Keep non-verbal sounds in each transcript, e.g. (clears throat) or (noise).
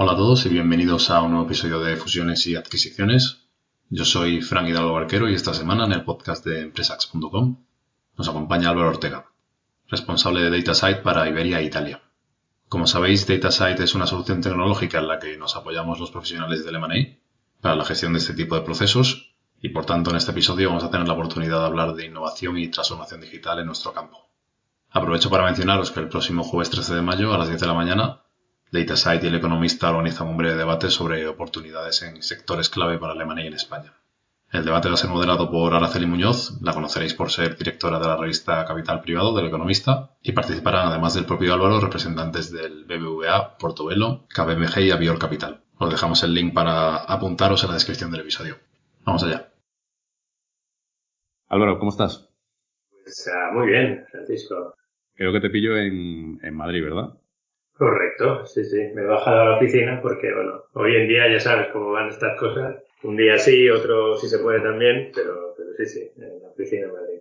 Hola a todos y bienvenidos a un nuevo episodio de Fusiones y Adquisiciones. Yo soy Frank Hidalgo Barquero y esta semana en el podcast de empresax.com nos acompaña Álvaro Ortega, responsable de DataSite para Iberia e Italia. Como sabéis, DataSite es una solución tecnológica en la que nos apoyamos los profesionales del M&A para la gestión de este tipo de procesos y por tanto en este episodio vamos a tener la oportunidad de hablar de innovación y transformación digital en nuestro campo. Aprovecho para mencionaros que el próximo jueves 13 de mayo a las 10 de la mañana DataSite y El Economista organizan un breve debate sobre oportunidades en sectores clave para Alemania y en España. El debate va a ser moderado por Araceli Muñoz, la conoceréis por ser directora de la revista Capital Privado del Economista, y participarán además del propio Álvaro representantes del BBVA, Portobelo, KBMG y Avior Capital. Os dejamos el link para apuntaros en la descripción del episodio. Vamos allá. Álvaro, ¿cómo estás? Pues uh, muy bien, Francisco. Creo que te pillo en, en Madrid, ¿verdad? Correcto, sí, sí. Me he bajado a la oficina porque, bueno, hoy en día ya sabes cómo van estas cosas. Un día sí, otro sí se puede también, pero, pero sí, sí, en la oficina Madrid.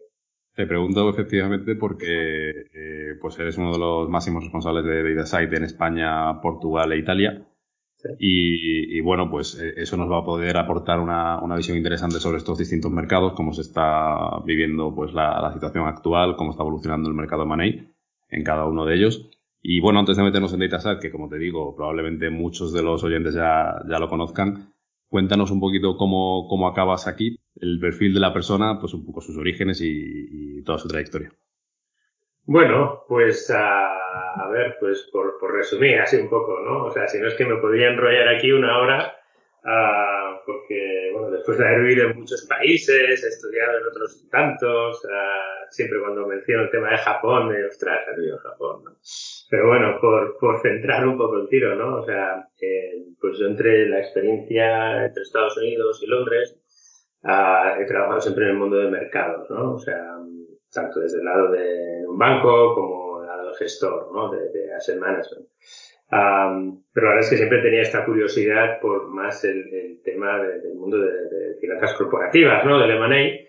Te pregunto efectivamente porque eh, pues eres uno de los máximos responsables de DataSite en España, Portugal e Italia. Sí. Y, y, bueno, pues eh, eso nos va a poder aportar una, una, visión interesante sobre estos distintos mercados, cómo se está viviendo pues la, la situación actual, cómo está evolucionando el mercado de Money en cada uno de ellos. Y bueno, antes de meternos en DataSat, que como te digo, probablemente muchos de los oyentes ya, ya lo conozcan, cuéntanos un poquito cómo, cómo acabas aquí, el perfil de la persona, pues un poco sus orígenes y, y toda su trayectoria. Bueno, pues a, a ver, pues por, por, resumir así un poco, ¿no? O sea, si no es que me podría enrollar aquí una hora, uh, porque, bueno, después de haber vivido en muchos países, he estudiado en otros tantos, uh, siempre cuando menciono el tema de Japón, me ostras, he vivido en Japón, ¿no? Pero bueno, por, por centrar un poco el tiro, ¿no? O sea, eh, pues yo entre la experiencia entre Estados Unidos y Londres, uh, he trabajado siempre en el mundo de mercados, ¿no? O sea, tanto desde el lado de un banco como el lado del gestor, ¿no? De, de asset management. Um, pero la verdad es que siempre tenía esta curiosidad por más el, el tema de, del mundo de, de, finanzas corporativas, ¿no? Del M&A.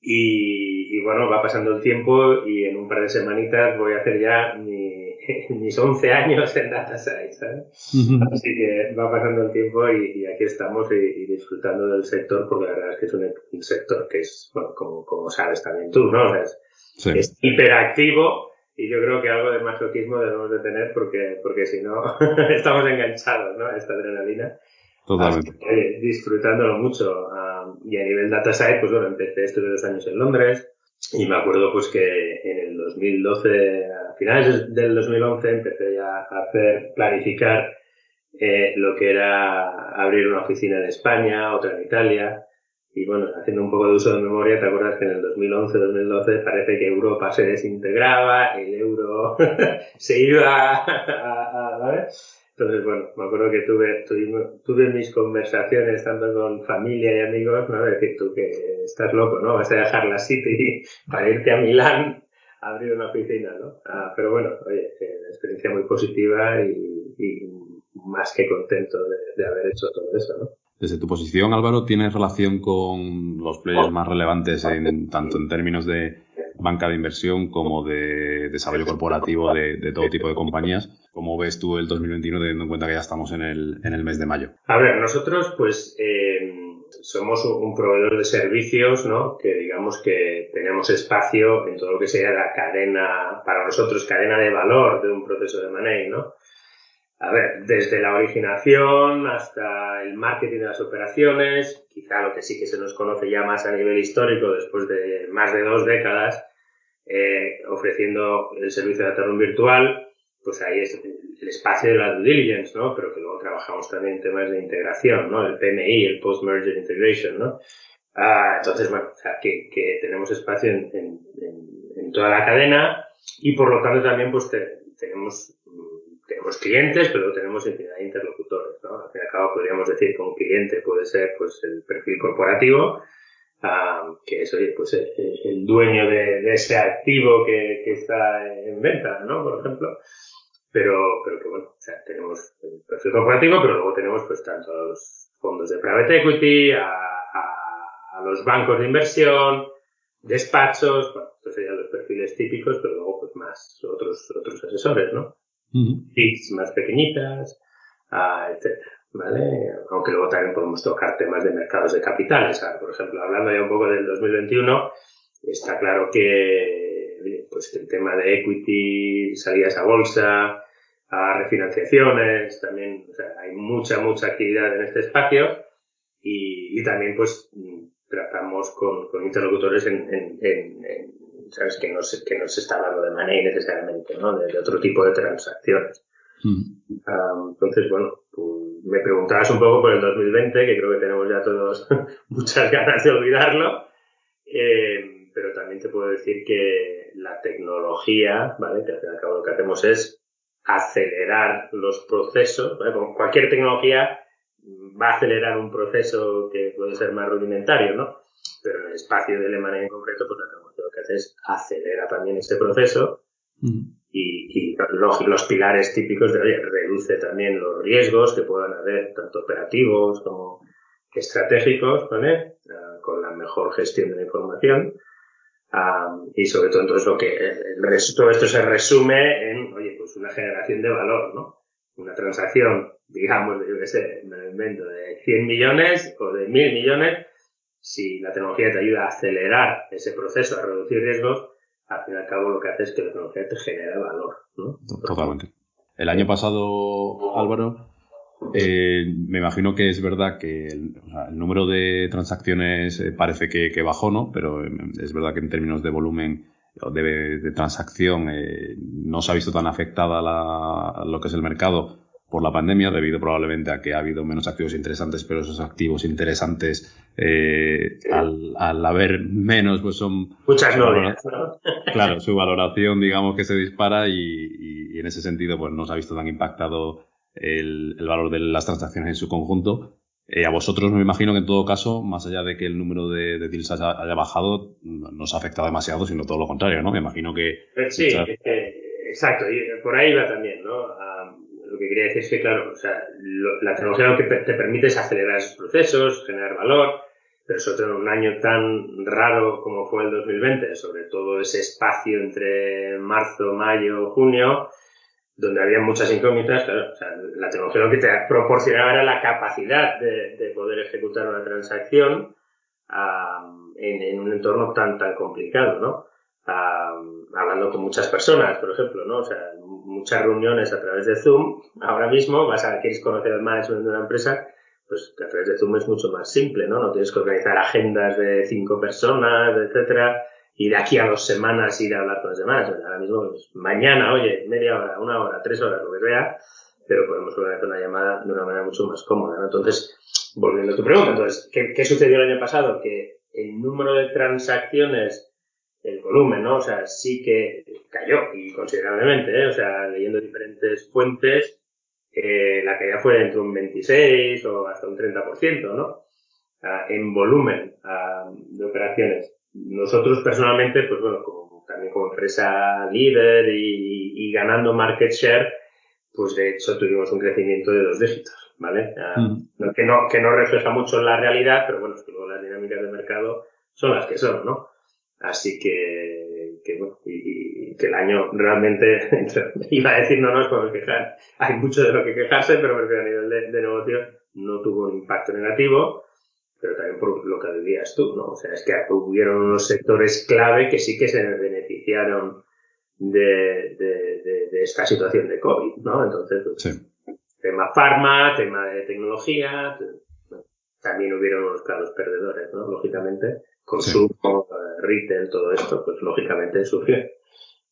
Y, y, bueno, va pasando el tiempo y en un par de semanitas voy a hacer ya mi, (laughs) mis 11 años en Data Science, ¿sabes? Uh -huh. Así que va pasando el tiempo y, y aquí estamos y, y, disfrutando del sector porque la verdad es que es un, un sector que es, bueno, como, como sabes también tú, ¿no? O sea, es, sí. es hiperactivo y yo creo que algo de masoquismo debemos de tener porque, porque si no (laughs) estamos enganchados, ¿no? A esta adrenalina. Totalmente. Que, disfrutándolo mucho. Um, y a nivel data science, pues bueno, empecé estos dos años en Londres y me acuerdo pues que en el 2012, a finales del 2011, empecé ya a hacer, planificar eh, lo que era abrir una oficina en España, otra en Italia, y bueno, haciendo un poco de uso de memoria, ¿te acuerdas que en el 2011-2012 parece que Europa se desintegraba, el euro (laughs) se iba a, a, a, ¿vale? Entonces, bueno, me acuerdo que tuve, tuve, tuve mis conversaciones tanto con familia y amigos, ¿no? De decir tú que estás loco, ¿no? Vas a dejar la City (laughs) para irte a Milán a abrir una oficina, ¿no? Ah, pero bueno, oye, una experiencia muy positiva y, y más que contento de, de haber hecho todo eso, ¿no? Desde tu posición, Álvaro, ¿tienes relación con los players más relevantes en, tanto en términos de banca de inversión como de desarrollo corporativo de, todo tipo de compañías? ¿Cómo ves tú el 2021 teniendo en cuenta que ya estamos en el, en el mes de mayo? A ver, nosotros pues eh, somos un proveedor de servicios, ¿no? Que digamos que tenemos espacio en todo lo que sería la cadena, para nosotros cadena de valor de un proceso de money, ¿no? A ver, desde la originación hasta el marketing de las operaciones, quizá lo que sí que se nos conoce ya más a nivel histórico después de más de dos décadas, eh, ofreciendo el servicio de aterrón virtual, pues ahí es el espacio de la due diligence, ¿no? Pero que luego trabajamos también en temas de integración, ¿no? El PMI, el Post-Merger Integration, ¿no? Ah, entonces, bueno, o sea, que, que tenemos espacio en, en, en, toda la cadena y por lo tanto también pues te, tenemos tenemos clientes, pero tenemos infinidad de interlocutores, ¿no? Al fin y al cabo podríamos decir que un cliente puede ser, pues, el perfil corporativo, que es, oye, pues, el, dueño de, ese activo que, está en venta, ¿no? Por ejemplo. Pero, pero que bueno, o sea, tenemos el perfil corporativo, pero luego tenemos, pues, tanto a los fondos de private equity, a, a, a los bancos de inversión, despachos, bueno, estos serían los perfiles típicos, pero luego pues más otros, otros asesores, ¿no? Uh más pequeñitas, uh, etcétera, ¿vale? Aunque luego también podemos tocar temas de mercados de capitales. por ejemplo, hablando ya un poco del 2021, está claro que pues el tema de equity, salidas a bolsa, a refinanciaciones, también, o sea, hay mucha, mucha actividad en este espacio y, y también pues tratamos con, con interlocutores en, en, en, ¿sabes? Que no, se, que no se está hablando de money necesariamente, ¿no? De, otro tipo de transacciones. Mm. entonces, bueno, pues me preguntabas un poco por el 2020, que creo que tenemos ya todos (laughs) muchas ganas de olvidarlo. Eh, pero también te puedo decir que la tecnología, ¿vale? Que al fin y al cabo lo que hacemos es acelerar los procesos, ¿vale? Con cualquier tecnología va a acelerar un proceso que puede ser más rudimentario, ¿no? Pero en el espacio del M&A en concreto, pues la tecnología lo que hace es acelera también este proceso mm. y, y los, los, pilares típicos de, oye, reduce también los riesgos que puedan haber, tanto operativos como estratégicos, ¿vale? Uh, con la mejor gestión de la información. Um, y sobre todo entonces lo que todo esto se resume en oye pues una generación de valor no una transacción digamos, yo qué sé, me lo invento, de 100 millones o de 1000 millones, si la tecnología te ayuda a acelerar ese proceso, a reducir riesgos, al fin y al cabo lo que hace es que la tecnología te genera valor. Totalmente. El año pasado, Álvaro, eh, me imagino que es verdad que el, o sea, el número de transacciones eh, parece que, que, bajó, ¿no? Pero eh, es verdad que en términos de volumen de, de, transacción eh, no se ha visto tan afectada la, lo que es el mercado por la pandemia, debido probablemente a que ha habido menos activos interesantes, pero esos activos interesantes, eh, al, al, haber menos, pues son... Muchas novias, (laughs) Claro, su valoración, digamos, que se dispara y, y, en ese sentido, pues no se ha visto tan impactado el, el valor de las transacciones en su conjunto. Eh, a vosotros me imagino que en todo caso, más allá de que el número de, de deals haya, haya, bajado, no os ha afectado demasiado, sino todo lo contrario, ¿no? Me imagino que... Sí, eh, exacto, y por ahí va también, ¿no? Lo que quería decir es que, claro, o sea, la tecnología lo que te permite es acelerar esos procesos, generar valor, pero sobre todo en un año tan raro como fue el 2020, sobre todo ese espacio entre marzo, mayo, junio, donde había muchas incógnitas, claro, la tecnología lo que te proporcionaba era la capacidad de, de poder ejecutar una transacción en, en, un entorno tan, tan complicado, ¿no? Hablando con muchas personas, por ejemplo, ¿no? O sea, muchas reuniones a través de Zoom. Ahora mismo vas a, quieres conocer el management de una empresa, pues a través de Zoom es mucho más simple, ¿no? No tienes que organizar agendas de cinco personas, etcétera, y de aquí a dos semanas ir a hablar con las demás. Ahora mismo, pues, mañana, oye, media hora, una hora, tres horas, lo que sea, pero podemos organizar una llamada de una manera mucho más cómoda, ¿no? Entonces, volviendo a tu pregunta, entonces, ¿qué, qué sucedió el año pasado? Que el número de transacciones el volumen, ¿no? O sea, sí que cayó y considerablemente, ¿eh? O sea, leyendo diferentes fuentes, eh, la caída fue entre un 26 o hasta un 30%, ¿no? Ah, en volumen ah, de operaciones. Nosotros personalmente, pues bueno, como, también como empresa líder y, y, ganando market share, pues de hecho tuvimos un crecimiento de dos dígitos, ¿vale? Ah, mm. que, no, que no refleja mucho la realidad, pero bueno, es que luego las dinámicas de mercado son las que son, ¿no? Así que, que bueno, y, y, que el año realmente, (laughs) iba a decir no nos podemos quejar, hay mucho de lo que quejarse, pero porque a nivel de, de negocio no tuvo un impacto negativo, pero también por lo que decías tú, ¿no? O sea, es que hubieron unos sectores clave que sí que se beneficiaron de, de, de, de esta situación de COVID, ¿no? Entonces, pues, sí. tema farma, tema de tecnología, también hubieron unos claros perdedores, ¿no? Lógicamente, consumo, sí. Eh, retail, todo esto, pues lógicamente sufrió.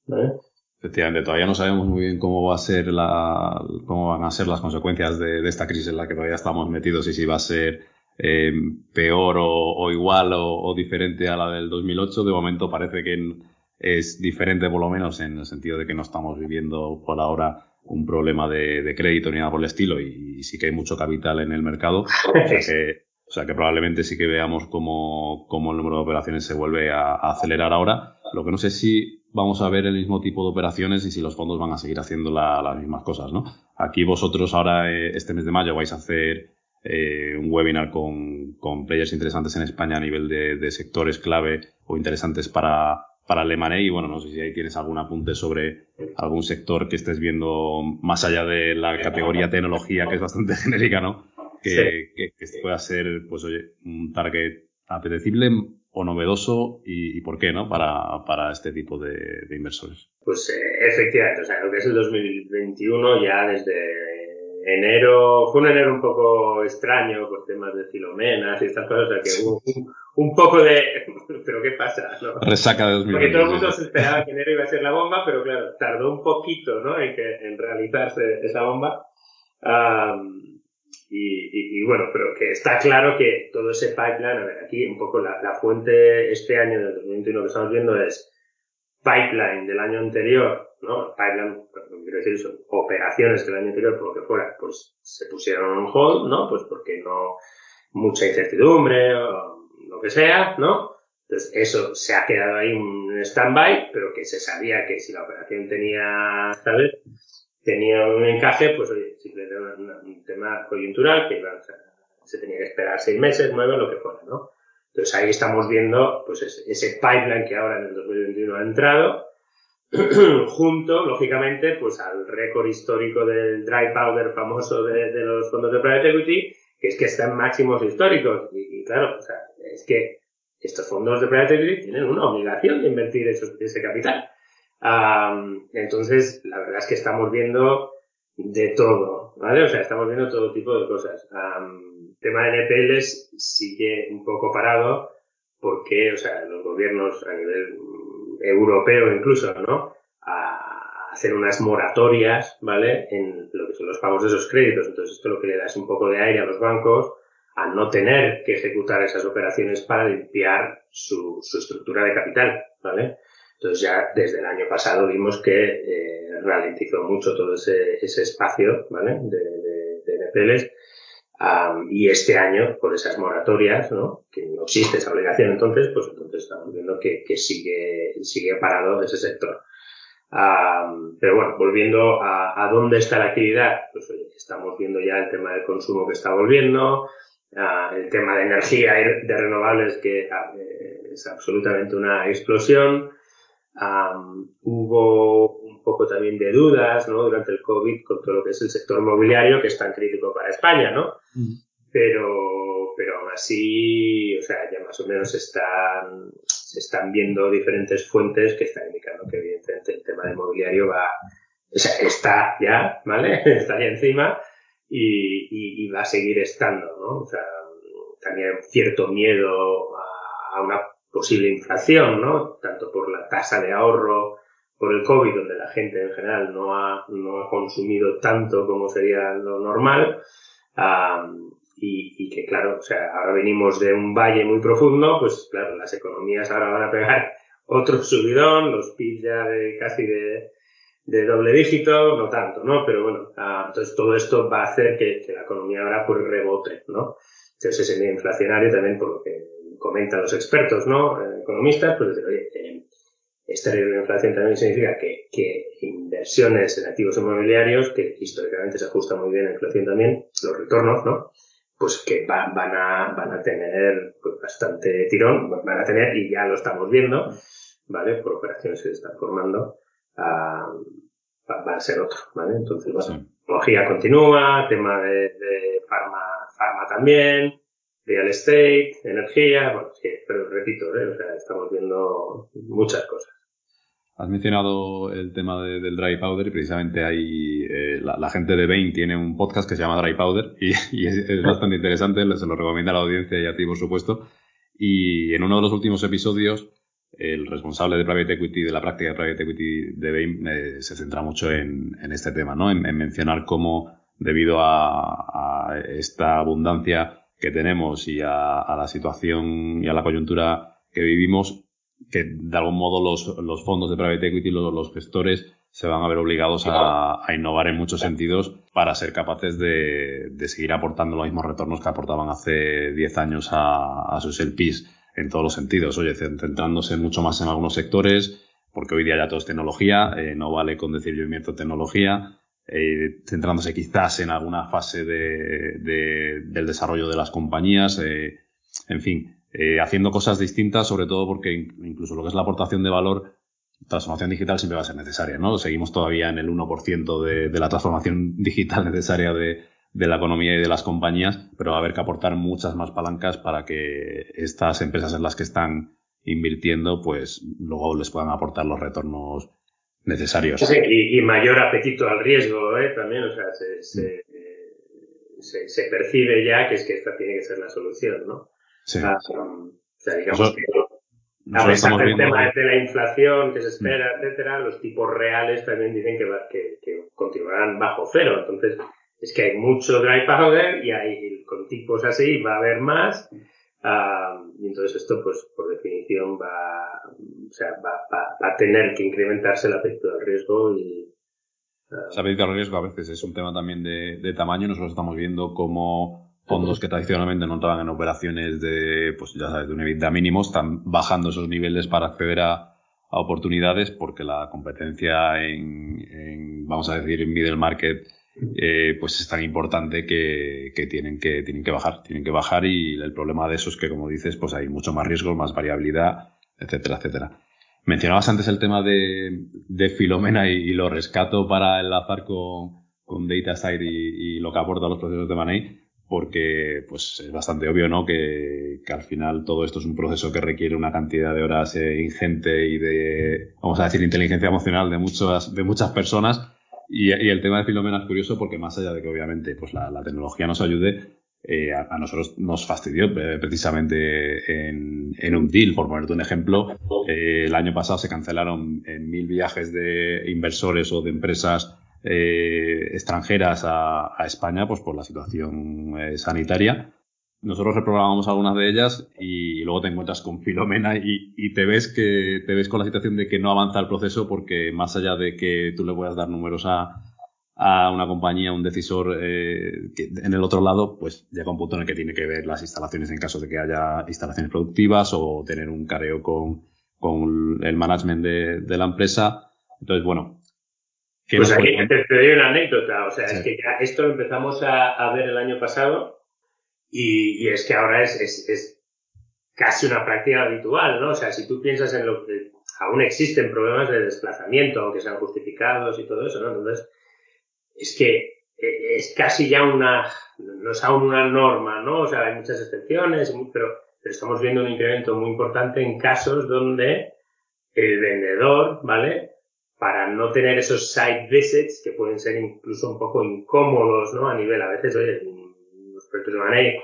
¿vale? Efectivamente, todavía no sabemos muy bien cómo va a ser la, cómo van a ser las consecuencias de, de esta crisis en la que todavía estamos metidos y si va a ser eh, peor o, o igual o, o, diferente a la del 2008. De momento parece que es diferente por lo menos en el sentido de que no estamos viviendo por ahora un problema de, crédito ni nada por el estilo y, sí que hay mucho capital en el mercado. O sea (laughs) que, o sea que probablemente sí que veamos cómo, cómo el número de operaciones se vuelve a, acelerar ahora. Lo que no sé si vamos a ver el mismo tipo de operaciones y si los fondos van a seguir haciendo las mismas cosas, ¿no? Aquí vosotros ahora, eh, este mes de mayo, vais a hacer eh, un webinar con, con, players interesantes en España a nivel de, sectores clave o interesantes para, para el y bueno, no sé si ahí tienes algún apunte sobre algún sector que estés viendo más allá de la categoría tecnología que es bastante (laughs) genérica, ¿no? Que, que, pueda ser, pues oye, un target apetecible o novedoso y, por qué, ¿no? Para, para este tipo de, de inversores. Pues eh, efectivamente, o sea, lo que es el 2021 ya desde enero, fue un enero un poco extraño por temas de filomenas y estas cosas, o sea que hubo un, poco de, (laughs) pero ¿qué pasa? No? Resaca de 2020. Porque todo el mundo se esperaba que enero iba a ser la bomba, pero claro, tardó un poquito, ¿no? En, que, en realizarse esa bomba. Y, y, bueno, pero que está claro que todo ese pipeline, a ver, aquí un poco la, la fuente este año del 2021 que estamos viendo es pipeline del año anterior ¿no? Pipeline, quiero decir, son operaciones del año anterior, por lo que fuera, pues se pusieron on hold, ¿no? Pues porque no, mucha incertidumbre o lo que sea, ¿no? Entonces eso se ha quedado ahí un stand-by, pero que se sabía que si la operación tenía, ¿sabes? Tenía un encaje, pues oye, simplemente un, tema coyuntural que iba, se tenía que esperar seis meses, nueve, lo que fuera, ¿no? Entonces ahí estamos viendo, pues ese pipeline que ahora en el 2021 ha entrado, (clears throat) junto, lógicamente, pues al récord histórico del dry powder famoso de, los fondos de private equity, que es que están máximos históricos. Y, claro, o sea, es que estos fondos de private equity tienen una obligación de invertir ese capital. Entonces, la verdad es que estamos viendo de todo, ¿vale? O sea, estamos viendo todo tipo de cosas. el tema de NPLs sigue un poco parado porque, o sea, los gobiernos a nivel europeo incluso, ¿no? A hacer unas moratorias, ¿vale? En lo que son los pagos de esos créditos. Entonces esto lo que le da es un poco de aire a los bancos a no tener que ejecutar esas operaciones para limpiar su estructura de capital, ¿vale? Entonces ya desde el año pasado vimos que eh, ralentizó mucho todo ese, ese espacio, ¿vale? De, de, de NPLs y este año, por esas moratorias, ¿no? que no existe esa obligación entonces, pues entonces estamos viendo que, que sigue, sigue parado ese sector. pero bueno, volviendo a, a, dónde está la actividad, pues oye, estamos viendo ya el tema del consumo que está volviendo, el tema de energía de renovables que eh, es absolutamente una explosión. Hubo un poco también de dudas ¿no? durante el COVID con todo lo que es el sector mobiliario, que es tan crítico para España, ¿no? Pero, pero aún así, o sea, ya más o menos están, se están viendo diferentes fuentes que están indicando que evidentemente el tema del mobiliario va, o sea, está ya, ¿vale? (laughs) está ahí encima y, y, va a seguir estando, ¿no? O sea, también cierto miedo a, a una posible inflación, ¿no? Tanto por la tasa de ahorro por el COVID, donde la gente en general no ha, no ha consumido tanto como sería lo normal, y, y, que claro, o sea, ahora venimos de un valle muy profundo, pues claro, las economías ahora van a pegar otro subidón, los PIB ya de casi de, de doble dígito, no tanto, ¿no? Pero bueno, entonces todo esto va a hacer que, que, la economía ahora pues rebote, ¿no? Entonces ese inflacionario también, por lo que comentan los expertos, ¿no? Eh, economistas, pues decir, oye, eh, esta de inflación también significa que, que, inversiones en activos inmobiliarios, que históricamente se ajusta muy bien a la inflación también, los retornos, ¿no? Pues que van, a, van a tener pues, bastante tirón, van a tener, y ya lo estamos viendo, ¿vale? Por operaciones que se están formando, uh, va, a ser otro, ¿vale? Entonces, bueno, tecnología continúa, tema de, de farma, farma también, real estate, energía, bueno, sí, pero repito, ¿eh? o sea, estamos viendo muchas cosas. Has mencionado el tema del dry powder y precisamente hay eh, la, gente de Bain tiene un podcast que se llama Dry Powder y, (laughs) es, bastante interesante, se lo recomiendo a la audiencia y a ti por supuesto. Y en uno de los últimos episodios el responsable de Private Equity, de la práctica de Private Equity de Bain, eh, se centra mucho en, este tema, ¿no? En, mencionar cómo debido a, a esta abundancia que tenemos y a, la situación y a la coyuntura que vivimos, que de algún modo los, fondos de private equity, los, los, gestores, se van a ver obligados a, innovar en muchos sentidos para ser capaces de, seguir aportando los mismos retornos que aportaban hace 10 años a, sus LPs en todos los sentidos. Oye, centrándose mucho más en algunos sectores, porque hoy día ya todo es tecnología, eh, no vale con decir yo invierto tecnología, eh, centrándose quizás en alguna fase del desarrollo de las compañías, eh, en fin, haciendo cosas distintas, sobre todo porque incluso lo que es la aportación de valor transformación digital siempre va a ser necesaria, ¿no? Seguimos todavía en el 1% de, de la transformación (laughs) digital necesaria de, de la economía y de las compañías, pero va a haber que aportar muchas más palancas para que estas empresas en las que están invirtiendo, pues luego les puedan aportar los retornos necesarios. Sí, y, mayor apetito al riesgo, ¿eh? También, o sea, se, se, se, se, percibe ya que es que esta tiene que ser la solución, ¿no? Sí. Ah, o sea, digamos que a pesar del tema de la inflación que se espera, etcétera, los tipos reales también dicen que, que, continuarán bajo cero. Entonces, es que hay mucho dry powder y hay, con tipos así va a haber más. Ah, y entonces esto, pues, por definición va, o sea, va, a tener que incrementarse el apetito al riesgo y, uh, el apetito al riesgo a veces es un tema también de, de tamaño. Nosotros estamos viendo cómo fondos que tradicionalmente no entraban en operaciones de, pues ya sabes, de un EBITDA mínimo, están bajando esos niveles para acceder a, oportunidades porque la competencia en, vamos a decir, en middle market, eh, pues es tan importante que, tienen que tienen que bajar, tienen que bajar y el problema de eso es que, como dices, pues hay mucho más riesgo, más variabilidad, etcétera, etcétera. Mencionabas antes el tema de, de Filomena y, lo rescato para enlazar con, con DataSide y, y lo que aporta los procesos de Money porque pues es bastante obvio, ¿no? Que, que, al final todo esto es un proceso que requiere una cantidad de horas eh, ingente y de, vamos a decir, inteligencia emocional de muchas, de muchas personas. Y, y, el tema de Filomena es curioso porque más allá de que obviamente pues la, tecnología nos ayude, eh, a, nosotros nos fastidió eh, precisamente en, un deal, por ponerte un ejemplo. Eh, el año pasado se cancelaron mil viajes de inversores o de empresas eh, extranjeras a, a, España pues por la situación sanitaria. Nosotros reprogramamos algunas de ellas y luego te encuentras con Filomena y, y, te ves que te ves con la situación de que no avanza el proceso porque más allá de que tú le puedas dar números a, a una compañía, un decisor eh, que en el otro lado, pues llega un punto en el que tiene que ver las instalaciones en caso de que haya instalaciones productivas o tener un careo con, con el management de, de la empresa. Entonces, bueno, pues aquí te, doy una anécdota, o sea, es que ya esto empezamos a, a ver el año pasado y, es que ahora es, es, es, casi una práctica habitual, ¿no? O sea, si tú piensas en lo que aún existen problemas de desplazamiento, aunque sean justificados y todo eso, ¿no? Entonces, es que e, es casi ya una, no es aún una norma, ¿no? O sea, hay muchas excepciones, pero, estamos viendo un incremento muy importante en casos donde el vendedor, ¿vale? para no tener esos site visits que pueden ser incluso un poco incómodos, ¿no? A nivel, a veces, oye, los de Money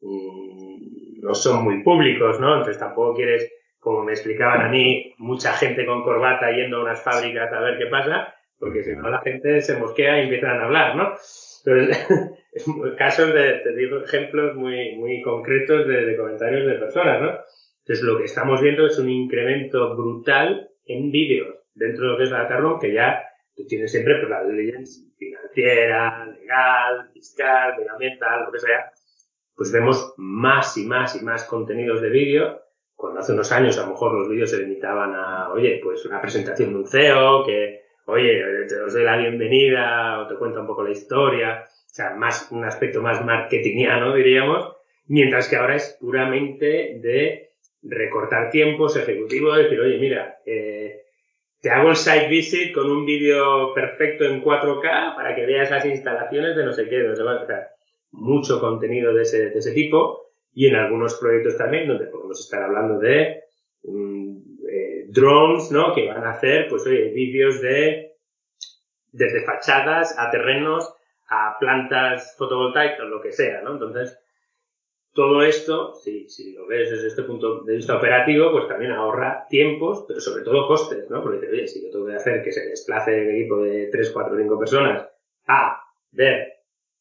mm, no son muy públicos, ¿no? Entonces tampoco quieres, como me explicaban a mí, mucha gente con corbata yendo a unas fábricas a ver qué pasa, porque si no la gente se mosquea y empiezan a hablar, ¿no? Entonces, (laughs) casos de, te digo ejemplos muy, muy concretos de, de comentarios de personas, ¿no? Entonces lo que estamos viendo es un incremento brutal en vídeos dentro de lo que es la data que ya tú tienes siempre pues, la ley financiera, legal, fiscal, medioambiental, lo que sea, pues vemos más y más y más contenidos de vídeo. Cuando hace unos años a lo mejor los vídeos se limitaban a, oye, pues una presentación de un CEO, que, oye, te os doy la bienvenida o te cuenta un poco la historia, o sea, más, un aspecto más marketingiano, diríamos, mientras que ahora es puramente de recortar tiempos ejecutivo, decir, oye, mira, eh, te hago el site visit con un vídeo perfecto en 4K para que veas las instalaciones de no sé qué, no sé sea, mucho contenido de ese, de ese tipo y en algunos proyectos también donde podemos estar hablando de mm, eh, drones, ¿no? Que van a hacer, pues oye, vídeos de desde fachadas a terrenos a plantas fotovoltaicas, lo que sea, ¿no? Entonces, todo esto, si, si lo ves desde este punto de vista operativo, pues también ahorra tiempos, pero sobre todo costes, ¿no? Porque, oye, si yo tengo que hacer que se desplace el equipo de 3, 4, 5 personas a ver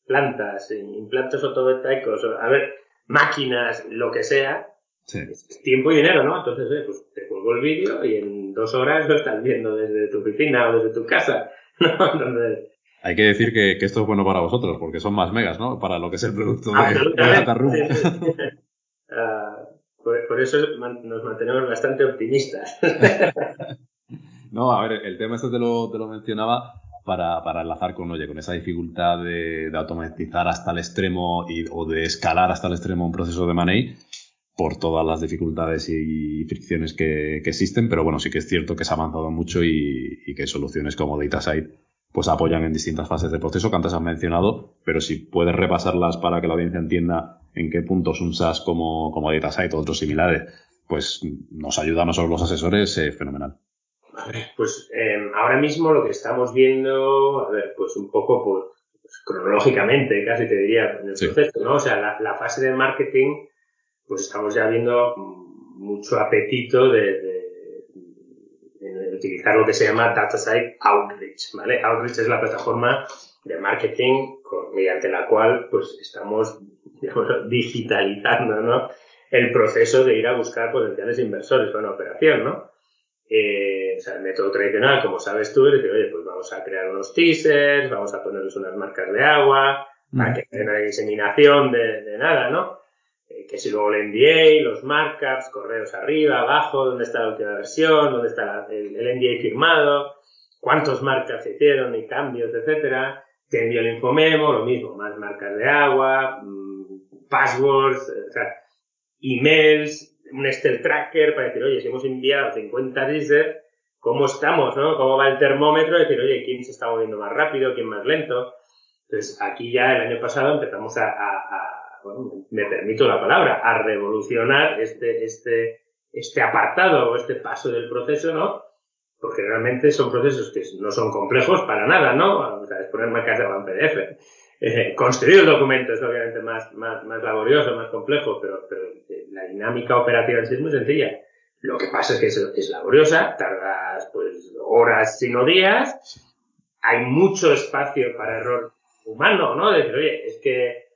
plantas, implantes fotovoltaicos, a ver máquinas, lo que sea, es tiempo y dinero, ¿no? Entonces, pues te cuelgo el vídeo y en dos horas lo estás viendo desde tu oficina o desde tu casa. (laughs) Hay que decir que, esto es bueno para vosotros, porque son más megas, ¿no? Para lo que es el producto de, Data Room. (laughs) Ah, por, eso nos mantenemos bastante optimistas. (laughs) no, a ver, el tema este te lo, te lo mencionaba para, para, enlazar con, oye, con esa dificultad de, automatizar hasta el extremo y, o de escalar hasta el extremo un proceso de money por todas las dificultades y fricciones que, existen, pero bueno, sí que es cierto que se ha avanzado mucho y, y que soluciones como DataSite pues apoyan en distintas fases del proceso que antes has mencionado, pero si puedes repasarlas para que la audiencia entienda en qué puntos un SaaS como, como DataSite o otros similares, pues nos ayuda a nosotros los asesores, eh, fenomenal. Pues em, ahora mismo lo que estamos viendo, a ver, pues un poco pues, cronológicamente, casi te diría, en el proceso, ¿no? O sea, la, fase de marketing, pues estamos ya viendo mucho apetito de, utilizar lo que se llama Data Site Outreach, ¿vale? Outreach es la plataforma de marketing mediante la cual, pues, estamos, (laughs) digamos, digitalizando, ¿no? El proceso de ir a buscar potenciales inversores para una operación, ¿no? Eh, o sea, el método tradicional, como sabes tú, es decir, oye, pues vamos a crear unos teasers, vamos a ponerles unas marcas de agua, para que haya una diseminación de, nada, ¿no? Eh, que si luego el NDA, los markups, correos arriba, abajo, dónde está la última versión, dónde está el, NDA firmado, cuántos markups se hicieron y cambios, etcétera. Te envío el infomemo, lo mismo, más marcas de agua, mm, passwords, o sea, emails, un Excel tracker para decir, oye, si hemos enviado 50 teasers, ¿cómo estamos, no? ¿Cómo va el termómetro? Decir, oye, ¿quién se está moviendo más rápido? ¿Quién más lento? Entonces, aquí ya el año pasado empezamos a, a, bueno, me permito la palabra, a revolucionar este, este, este apartado o este paso del proceso, ¿no? Porque realmente son procesos que no son complejos para nada, ¿no? O sea, es poner marcas de en PDF. Eh, construir el documento es obviamente más, más, más laborioso, más complejo, pero, pero eh, la dinámica operativa en sí es muy sencilla. Lo que pasa es que es, laboriosa, tardas pues horas, sino días, hay mucho espacio para error humano, ¿no? Decir, oye, es que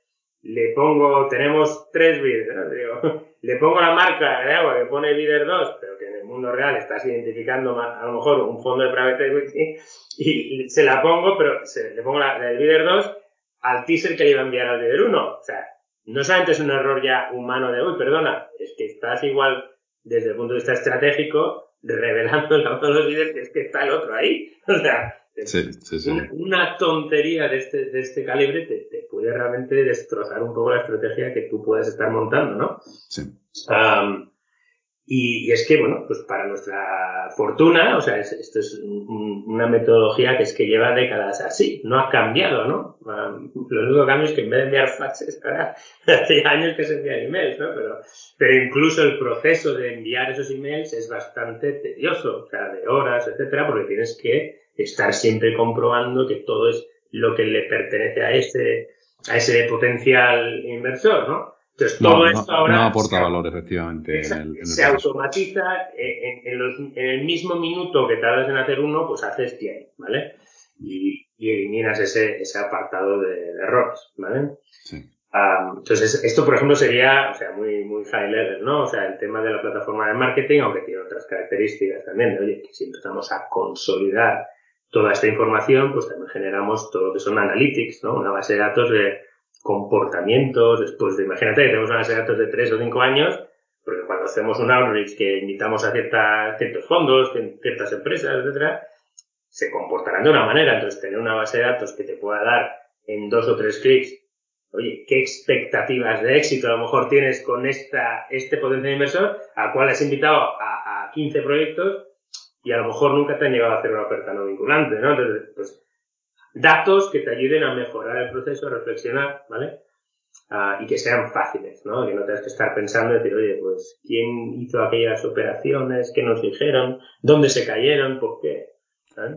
le pongo, tenemos tres bidders, ¿no? (laughs) Le pongo la marca de agua que pone bidder 2, pero que en el mundo real estás identificando a lo mejor un fondo de private equity y, se la pongo, pero le pongo la, del bidder 2 al teaser que le iba a enviar al líder 1. O sea, no solamente es un error ya humano de, uy, perdona, es que estás igual desde el punto de vista estratégico revelando a todos los líderes que es que está el otro ahí. (laughs) O sea, Una, tontería de este, de este calibre te, te, puede realmente destrozar un poco la estrategia que tú puedes estar montando, ¿no? Sí. Y, es que, bueno, pues para nuestra fortuna, o sea, esto es una metodología que es que lleva décadas así, no ha cambiado, ¿no? lo único cambio es que en vez de enviar faxes, ahora (laughs) hace años que se envían emails, ¿no? Pero, pero incluso el proceso de enviar esos emails es bastante tedioso, o sea, de horas, etcétera, porque tienes que estar siempre comprobando que todo es lo que le pertenece a ese, a ese potencial inversor, ¿no? Entonces, todo esto ahora. No aporta valor, efectivamente. se automatiza en, el mismo minuto que tardas en hacer uno, pues haces 100, ¿vale? Y, eliminas ese, ese apartado de, errores, ¿vale? Sí. entonces, esto, por ejemplo, sería, o sea, muy, muy high level, ¿no? O sea, el tema de la plataforma de marketing, aunque tiene otras características también, de, oye, que si empezamos a consolidar toda esta información, pues también generamos todo lo que son analytics. Una base de datos de comportamientos, después de, imagínate que tenemos una base de datos de 3 o 5 años, porque cuando hacemos un outreach que invitamos a ciertos fondos, ciertas empresas, etcétera, se comportarán de una manera. Entonces, tener una base de datos que te pueda dar en dos o tres clics, oye, ¿qué expectativas de éxito a lo mejor tienes con esta, este potencial inversor al cual has invitado a, a 15 proyectos y a lo mejor nunca te han llegado a hacer una oferta no vinculante, ¿no? Entonces, pues, datos que te ayuden a mejorar el proceso, a reflexionar, ¿vale? Ah, y que sean fáciles, ¿no? Que no tengas que estar pensando y decir, oye, pues, ¿quién hizo aquellas operaciones? ¿Qué nos dijeron? ¿Dónde se cayeron? ¿Por qué?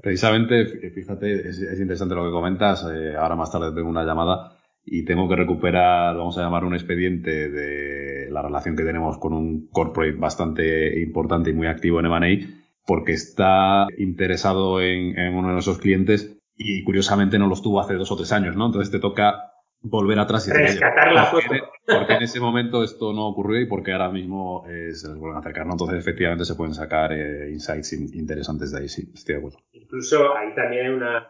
Precisamente, fíjate, es, interesante lo que comentas. Eh, ahora más tarde tengo una llamada y tengo que recuperar, vamos a llamar un expediente de la relación que tenemos con un corporate bastante importante y muy activo en M&A, porque está interesado en, en uno de nuestros clientes y curiosamente no los tuvo hace dos o tres años, ¿no? Entonces te toca volver atrás y rescatar la foto. Porque en ese momento esto no ocurrió y porque ahora mismo eh, se les vuelven a acercar. ¿no? Entonces, efectivamente, se pueden sacar eh, insights interesantes de ahí, sí, estoy de acuerdo. Incluso ahí también hay una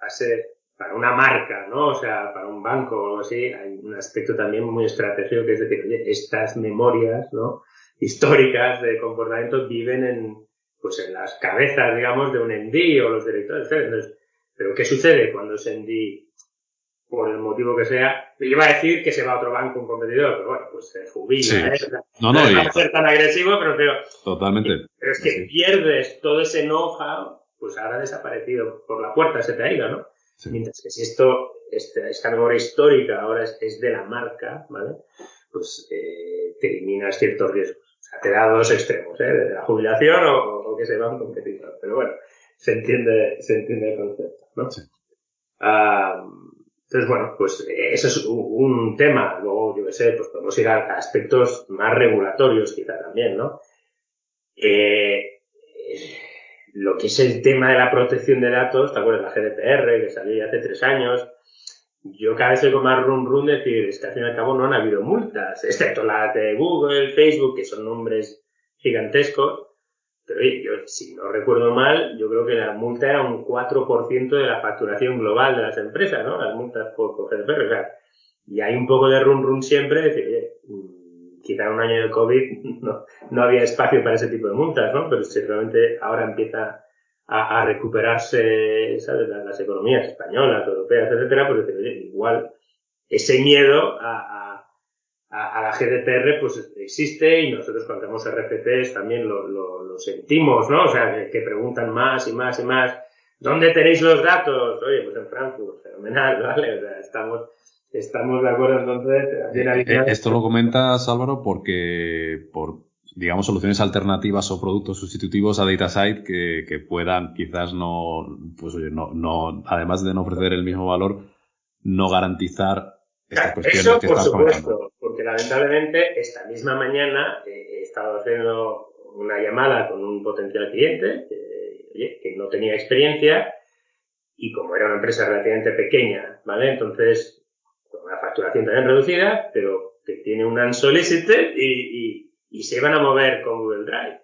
fase para una marca, ¿no? O sea, para un banco o algo así, hay un aspecto también muy estratégico que es decir, oye, estas memorias, ¿no? Históricas de comportamiento viven en, pues en las cabezas, digamos, de un MD o los directores, Entonces, pero ¿qué sucede cuando ese MD, por el motivo que sea, iba a decir que se va a otro banco, un competidor, pero bueno, pues se jubila, ¿eh? no, no, no ser tan agresivo, pero, pero Totalmente. Pero es que pierdes todo ese know-how, pues ahora ha desaparecido por la puerta, se te ha ido, ¿no? Mientras que si esto, este, esta memoria histórica ahora es, de la marca, ¿vale? Pues eh, te eliminas ciertos riesgos. O sea, te da dos extremos, ¿eh? De la jubilación o, que se va a un competidor. Pero bueno, se entiende, se entiende el concepto, ¿no? entonces, bueno, pues eso es un, tema. Luego, yo qué sé, pues podemos ir a aspectos más regulatorios quizá también, ¿no? Eh, lo que es el tema de la protección de datos, ¿te acuerdas? La GDPR que salió hace tres años. Yo cada vez oigo más run run decir, es que al fin y al cabo no han habido multas, excepto las de Google, Facebook, que son nombres gigantescos. Pero oye, yo, si no recuerdo mal, yo creo que la multa era un 4% de la facturación global de las empresas, ¿no? Las multas por, por GDPR. O sea, y hay un poco de run run siempre, decir, oye, quizá en un año de COVID (laughs) no, no había espacio para ese tipo de multas, ¿no? Pero si realmente ahora empieza a, a recuperarse, ¿sabes? Las, las, economías españolas, europeas, etcétera, pues decir, oye, igual ese miedo a, a, a, la GDPR pues existe y nosotros cuando tenemos RFPs también lo, lo, lo sentimos, ¿no? O sea, que, que, preguntan más y más y más, ¿dónde tenéis los datos? Oye, pues en Frankfurt, fenomenal, (laughs) ¿vale? O sea, estamos Estamos de acuerdo entonces. Eh, eh, esto lo comentas, Álvaro, porque por, digamos, soluciones alternativas o productos sustitutivos a DataSite que, que puedan quizás no, pues oye, no, no, además de no ofrecer el mismo valor, no garantizar estas cuestiones Eso, por supuesto, lamentablemente esta misma mañana he estado haciendo una llamada con un potencial cliente que, no tenía experiencia y como era una empresa relativamente pequeña, ¿vale? Entonces con una facturación también reducida, pero que tiene un unsolicited y, y, se van a mover con Google Drive.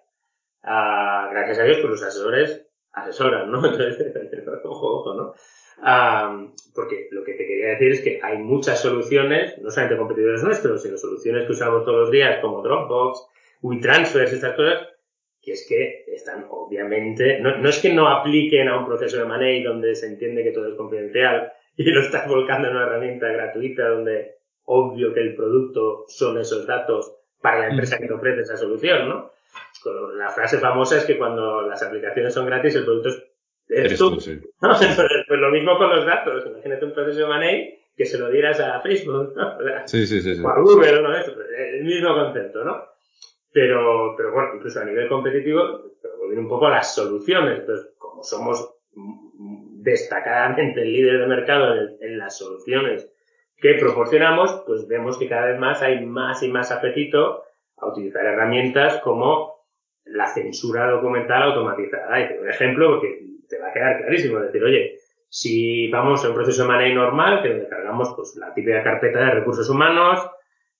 Ah, gracias a Dios, pues los asesores asesoran, ¿no? (laughs) Entonces, ojo, ojo, ¿no? Ah, porque lo que te quería decir es que hay muchas soluciones, no solamente competidores nuestros, sino soluciones que usamos todos los días como Dropbox, WeTransfers, estas cosas, que es que están obviamente, no, no es que no apliquen a un proceso de money donde se entiende que todo es confidencial, (laughs) y lo estás volcando en una herramienta gratuita donde obvio que el producto son esos datos para la empresa que te ofrece esa solución, ¿no? La frase famosa es que cuando las aplicaciones son gratis, el producto es, tú. (laughs) pues lo mismo con los datos. Imagínate un proceso de money que se lo dieras a Facebook, ¿no? sí, sí, sí, O a Google, ¿no? El mismo concepto, ¿no? Pero, pero bueno, incluso a nivel competitivo, pero volviendo un poco a las soluciones. Entonces, como somos destacadamente el líder de mercado en, las soluciones que proporcionamos, pues vemos que cada vez más hay más y más apetito a utilizar herramientas como la censura documental automatizada. Y un ejemplo porque te va a quedar clarísimo. Es decir, oye, si vamos a un proceso de manera normal, que donde cargamos pues, la típica carpeta de recursos humanos,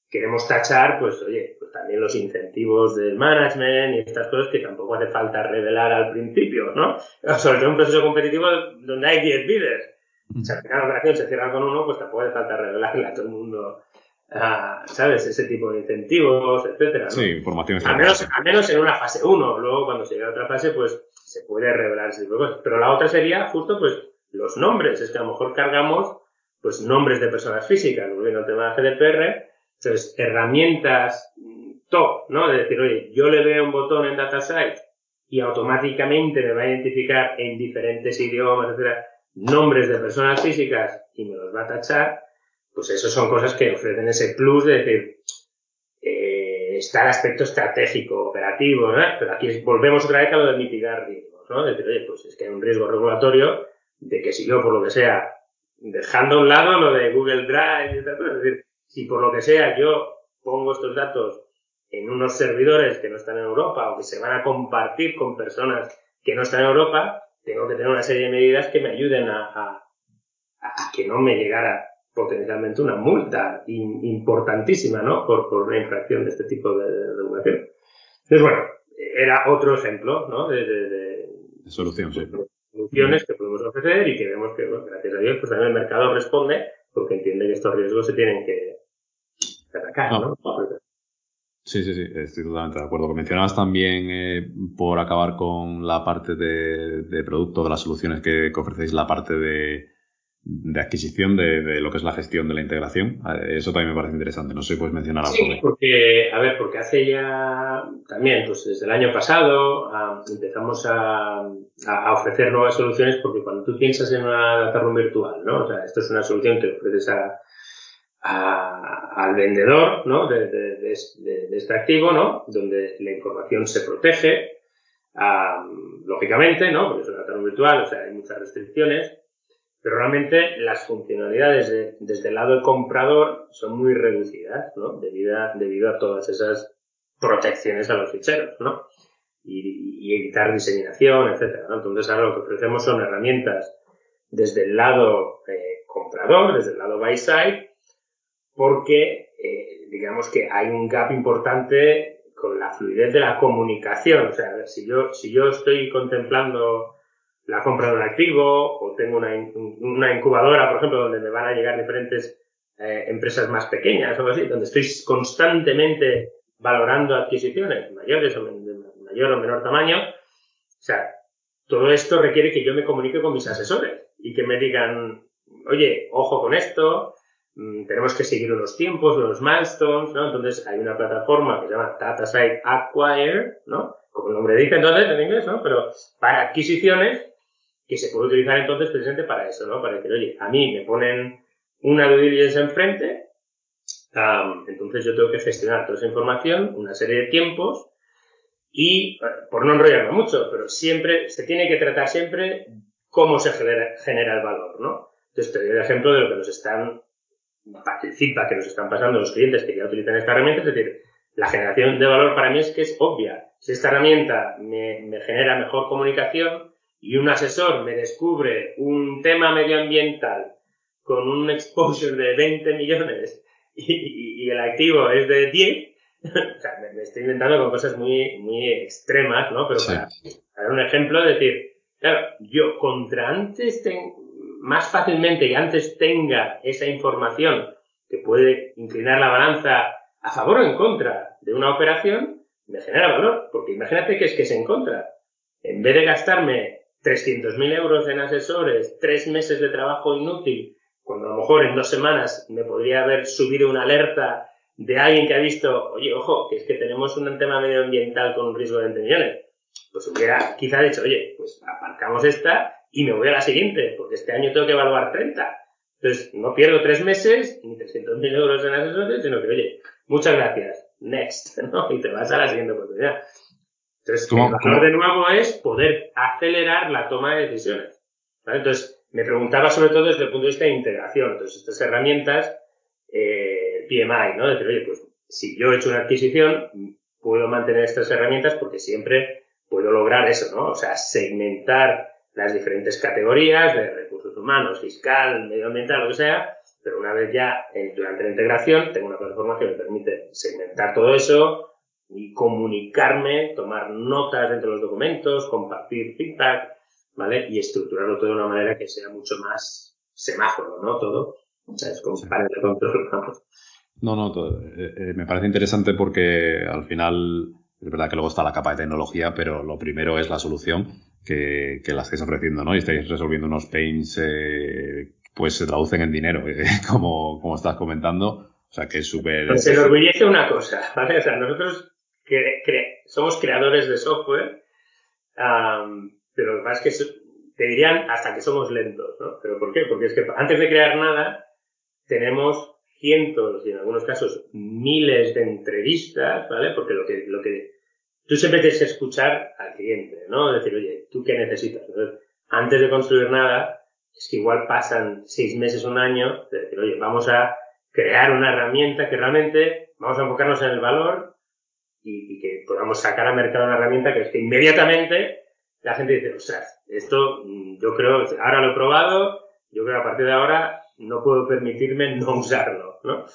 queremos tachar, pues oye, pues también los incentivos del management y estas cosas que tampoco hace falta revelar al principio, ¿no? (laughs) Sobre todo un proceso competitivo donde hay 10 bidders. Si al final la operación se cierra con uno, pues tampoco hace falta revelarle a todo el mundo, ah, ¿sabes? Ese tipo de incentivos, etcétera, ¿no? Sí, información. Al menos, al menos en una fase 1. Luego, cuando se llega a otra fase, pues se puede revelar ese tipo de cosas. Pero la otra sería justo, pues, los nombres. Es que a lo mejor cargamos, pues, nombres de personas físicas, volviendo al tema de GDPR, entonces, herramientas top, ¿no? De decir, oye, yo le veo un botón en DataSite y automáticamente me va a identificar en diferentes idiomas, etcétera, nombres de personas físicas y me los va a tachar, pues eso son cosas que ofrecen ese plus de decir, eh, está el aspecto estratégico, operativo, ¿no? Pero aquí volvemos otra vez a lo de mitigar riesgos, ¿no? De decir, oye, pues es que hay un riesgo regulatorio de que si yo, por lo que sea, dejando a un lado lo de Google Drive y es decir, si por lo que sea yo pongo estos datos en unos servidores que no están en Europa o que se van a compartir con personas que no están en Europa, tengo que tener una serie de medidas que me ayuden a que no me llegara potencialmente una multa importantísima, ¿no? Por, por una infracción de este tipo de, regulación. Entonces, bueno, era otro ejemplo, ¿no? De, de, solución, sí. soluciones que podemos ofrecer y que vemos que, gracias a Dios, pues también el mercado responde porque entiende que estos riesgos se tienen que atacar, ¿no? Sí, sí, sí, estoy totalmente de acuerdo. Mencionabas también, eh, por acabar con la parte de, de producto, de las soluciones que, que ofrecéis, la parte de, de adquisición de, de, lo que es la gestión de la integración. Eh, eso también me parece interesante. No sé si puedes mencionar algo. Sí, porque, a ver, porque hace ya también, pues desde el año pasado empezamos a, a, ofrecer nuevas soluciones porque cuando tú piensas en una data room virtual, ¿no? O sea, esto es una solución que ofreces a, al vendedor, ¿no? De, de, de, este activo, ¿no? Donde la información se protege, lógicamente, ¿no? Porque es una data room virtual, o sea, hay muchas restricciones pero realmente las funcionalidades desde el lado del comprador son muy reducidas, ¿no? Debido a, todas esas protecciones a los ficheros, ¿no? Y, evitar diseminación, etcétera, ¿no? Entonces ahora lo que ofrecemos son herramientas desde el lado eh, comprador, desde el lado buy side, porque eh, digamos que hay un gap importante con la fluidez de la comunicación. O sea, si yo, si yo estoy contemplando la compra de un activo o tengo una, una incubadora, por ejemplo, donde me van a llegar diferentes eh, empresas más pequeñas o algo así, donde estoy constantemente valorando adquisiciones mayores o mayor o menor tamaño. O sea, todo esto requiere que yo me comunique con mis asesores y que me digan, oye, ojo con esto, mm, tenemos que seguir unos tiempos, unos milestones, ¿no? Entonces hay una plataforma que se llama DataSite Acquire, ¿no? Como el nombre dice entonces en inglés, ¿no? Pero para adquisiciones que se puede utilizar entonces precisamente para eso, ¿no? Para decir, oye, a mí me ponen una due diligence enfrente, entonces yo tengo que gestionar toda esa información, una serie de tiempos, y por no enrollarme mucho, pero siempre, se tiene que tratar siempre cómo se genera, genera el valor, ¿no? Entonces te doy el ejemplo de lo que nos están, el feedback que nos están pasando los clientes que ya utilizan esta herramienta, es decir, la generación de valor para mí es que es obvia. Si esta herramienta me, me genera mejor comunicación, y un asesor me descubre un tema medioambiental con un exposure de 20 millones y, el activo es de 10, o sea, me, estoy inventando con cosas muy, muy extremas, ¿no? Pero para, dar un ejemplo, decir, claro, yo contra antes, más fácilmente y antes tenga esa información que puede inclinar la balanza a favor o en contra de una operación, me genera valor, porque imagínate que es que es en contra. En vez de gastarme 300.000 euros en asesores, tres meses de trabajo inútil, cuando a lo mejor en dos semanas me podría haber subido una alerta de alguien que ha visto, oye, ojo, que es que tenemos un tema medioambiental con un riesgo de 20 millones. Pues hubiera quizá dicho, oye, pues aparcamos esta y me voy a la siguiente, porque este año tengo que evaluar 30. Entonces, no pierdo tres meses ni 300.000 euros en asesores, sino que, oye, muchas gracias, next, (laughs) ¿no? Y te vas a la siguiente oportunidad. Entonces, el valor de nuevo es poder acelerar la toma de decisiones. Entonces, me preguntaba sobre todo desde el punto de vista de integración. Entonces, estas herramientas, eh, PMI, ¿no? Decir, oye, pues si yo he hecho una adquisición, puedo mantener estas herramientas porque siempre puedo lograr eso, ¿no? O sea, segmentar las diferentes categorías de recursos humanos, fiscal, medioambiental, lo que sea, pero una vez ya durante la integración tengo una plataforma que me permite segmentar todo eso, y comunicarme, tomar notas dentro de los documentos, compartir feedback, ¿vale? Y estructurarlo todo de una manera que sea mucho más semáforo, ¿no? Todo. O sea, es como para el control, No, no, eh, eh, me parece interesante porque al final es verdad que luego está la capa de tecnología, pero lo primero es la solución que, que la estáis ofreciendo, ¿no? Y estáis resolviendo unos pains, eh, pues se traducen en dinero, (laughs) eh, como, como estás comentando. O sea, que es súper... Pues se enorgullece una cosa, ¿vale? O sea, nosotros somos creadores de software, pero lo que pasa es que te dirían hasta que somos lentos, ¿no? ¿Pero por qué? Porque es que antes de crear nada, tenemos cientos y en algunos casos miles de entrevistas, ¿vale? Porque lo que, lo que tú siempre tienes que escuchar al cliente, ¿no? Decir, oye, ¿tú qué necesitas? Entonces, antes de construir nada, es que igual pasan seis meses, un año, de decir, oye, vamos a crear una herramienta que realmente vamos a enfocarnos en el valor y, que podamos sacar al mercado una herramienta que es que inmediatamente la gente dice, ostras, esto mm, yo creo, ahora lo he probado, yo creo que a partir de ahora no puedo permitirme no usarlo, ¿no?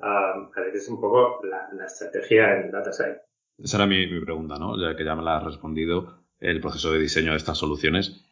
a veces es un poco la, estrategia en data science. Esa era mi, pregunta, ¿no? Ya que ya me la has respondido, el proceso de diseño de estas soluciones.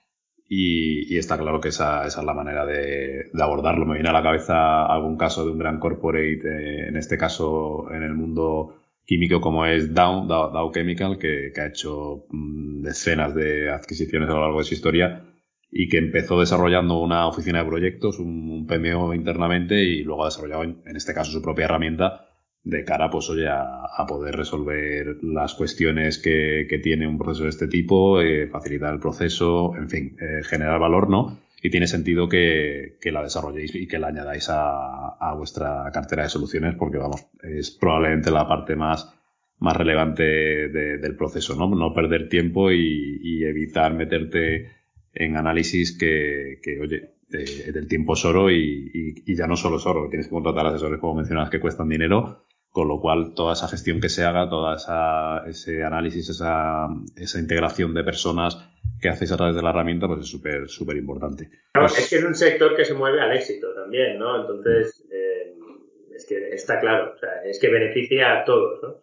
Y, está claro que esa, esa es la manera de, abordarlo. Me viene a la cabeza algún caso de un gran corporate, eh, en este caso en el mundo químico como es Dow, Dow, Chemical, que, ha hecho mm, decenas de adquisiciones a lo largo de su historia y que empezó desarrollando una oficina de proyectos, un, PMO internamente y luego ha desarrollado, en, este caso, su propia herramienta de cara, pues, oye, a, poder resolver las cuestiones que, tiene un proceso de este tipo, eh, facilitar el proceso, en fin, eh, generar valor, ¿no? Y tiene sentido que, la desarrolléis y que la añadáis a, vuestra cartera de soluciones porque, vamos, es probablemente la parte más, más relevante del proceso, ¿no? No perder tiempo y evitar meterte en análisis que, que oye, del tiempo es oro y, y, ya no solo es oro, tienes que contratar asesores, como mencionas, que cuestan dinero, con lo cual toda esa gestión que se haga, toda esa, ese análisis, esa, esa integración de personas que hacéis a través de la herramienta, pues es súper, súper importante. Pues es que es un sector que se mueve al éxito también, ¿no? Entonces, eh, es que está claro, o sea, es que beneficia a todos, ¿no?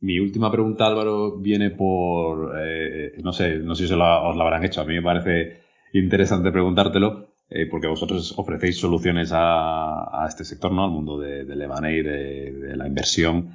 Mi última pregunta, Álvaro, viene por, eh, no sé, no sé si os la, habrán hecho. A mí me parece interesante preguntártelo, eh, porque vosotros ofrecéis soluciones a, este sector, ¿no? Al mundo de, del M&A, de, la inversión.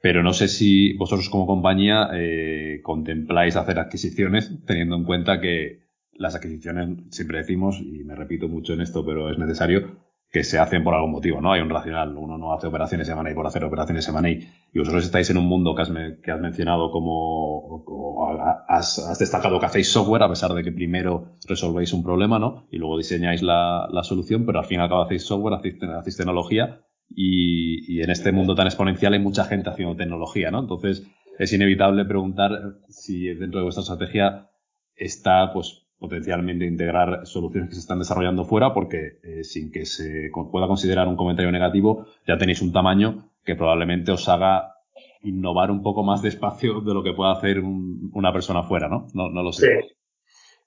Pero no sé si vosotros como compañía eh, contempláis hacer adquisiciones, teniendo en cuenta que las adquisiciones, siempre decimos, y me repito mucho en esto, pero es necesario, que se hacen por algún motivo, ¿no? Hay un racional. Uno no hace operaciones M&A por hacer operaciones M&A. Y vosotros estáis en un mundo que has, que has mencionado como, has, destacado que hacéis software, a pesar de que primero resolvéis un problema, ¿no? Y luego diseñáis la, solución, pero al fin y al cabo hacéis software, hacéis, tecnología. Y, en este mundo tan exponencial hay mucha gente haciendo tecnología, ¿no? Entonces, es inevitable preguntar si dentro de vuestra estrategia está, pues, potencialmente integrar soluciones que se están desarrollando fuera porque eh, sin que se pueda considerar un comentario negativo ya tenéis un tamaño que probablemente os haga innovar un poco más despacio de lo que pueda hacer una persona fuera, ¿no? No, no lo sé.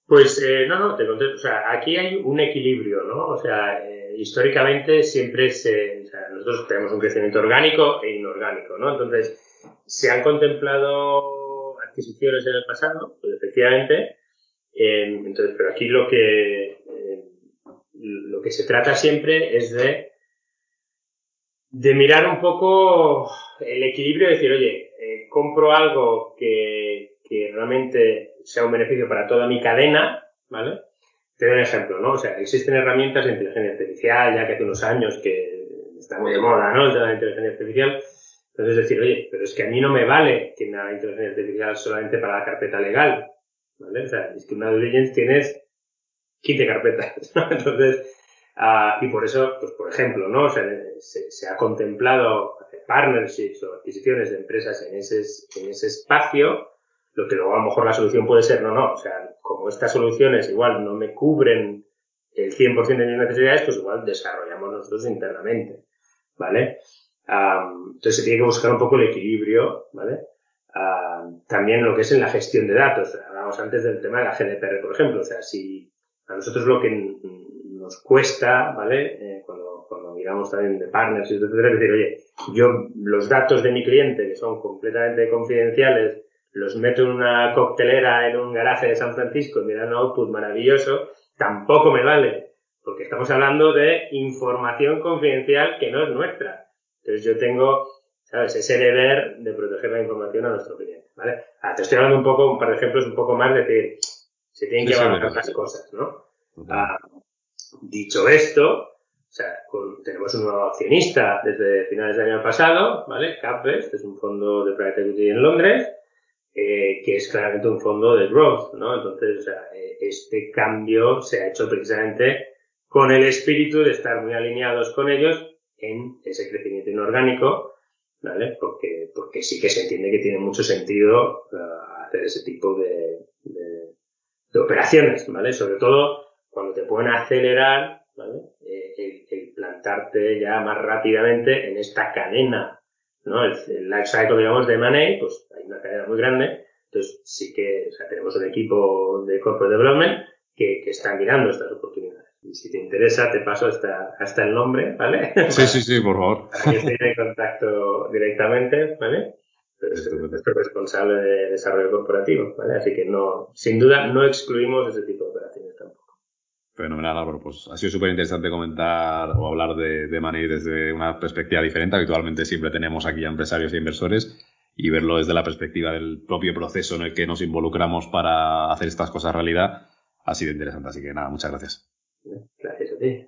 Pues eh, no, no, te contesto. O sea, aquí hay un equilibrio, ¿no? O sea, eh, históricamente siempre se... O sea, nosotros tenemos un crecimiento orgánico e inorgánico, ¿no? Entonces, se han contemplado adquisiciones en el pasado, pues efectivamente, entonces, pero aquí lo que, lo que se trata siempre es de, de mirar un poco el equilibrio y decir, oye, eh, compro algo que, que realmente sea un beneficio para toda mi cadena, ¿vale? Te doy un ejemplo, ¿no? O sea, existen herramientas de inteligencia artificial, ya que hace unos años que está muy de moda, ¿no? El de la inteligencia artificial. Entonces decir, oye, pero es que a mí no me vale que una inteligencia artificial solamente para la carpeta legal. ¿Vale? O sea, es que una due diligence tienes 15 carpetas, (laughs) ¿no? Entonces, uh, y por eso, pues por ejemplo, ¿no? O sea, se, se, ha contemplado partnerships o adquisiciones de empresas en ese, en ese espacio, lo que luego a lo mejor la solución puede ser, no, no, o sea, como estas soluciones igual no me cubren el 100% de mis necesidades, pues igual desarrollamos nosotros internamente, ¿vale? Um, entonces se tiene que buscar un poco el equilibrio, ¿vale? También lo que es en la gestión de datos. Hablábamos antes del tema de la GDPR, por ejemplo. O sea, si a nosotros lo que nos cuesta, ¿vale? Eh, cuando, cuando miramos también de partners, etcétera, es decir, oye, yo los datos de mi cliente, que son completamente confidenciales, los meto en una coctelera en un garaje de San Francisco y me dan un output maravilloso, tampoco me vale, porque estamos hablando de información confidencial que no es nuestra. Entonces yo tengo ¿sabes? Ese deber de proteger la información a nuestro cliente, ¿vale? Ah, te estoy hablando un poco, un par de ejemplos un poco más de decir, se tienen que evaluar las cosas, ¿no? Ah, dicho esto, o sea, tenemos un nuevo accionista desde finales del año pasado, ¿vale? Capvest, es un fondo de private equity en Londres, eh, que es claramente un fondo de growth, ¿no? Entonces, o sea, eh, este cambio se ha hecho precisamente con el espíritu de estar muy alineados con ellos en ese crecimiento inorgánico ¿vale? Porque, porque sí que se entiende que tiene mucho sentido uh, hacer ese tipo de, de, de, operaciones, ¿vale? Sobre todo cuando te pueden acelerar, ¿vale? Eh, el, el, plantarte ya más rápidamente en esta cadena, ¿no? El, el life cycle, digamos, de money, pues hay una cadena muy grande, entonces sí que, o sea, tenemos un equipo de corporate development que, que está mirando estas oportunidades. Y si te interesa, te paso hasta, hasta el nombre, ¿vale? Sí, sí, sí, (laughs) por favor. Para que esté en contacto directamente, ¿vale? Es nuestro responsable de desarrollo corporativo, ¿vale? Así que no, sin duda, no excluimos ese tipo de operaciones tampoco. Fenomenal, Álvaro. Pues ha sido súper interesante comentar o hablar de, de Money desde una perspectiva diferente. Habitualmente siempre tenemos aquí a empresarios e inversores y verlo desde la perspectiva del propio proceso en el que nos involucramos para hacer estas cosas realidad ha sido interesante. Así que nada, muchas gracias. Gracias a ti.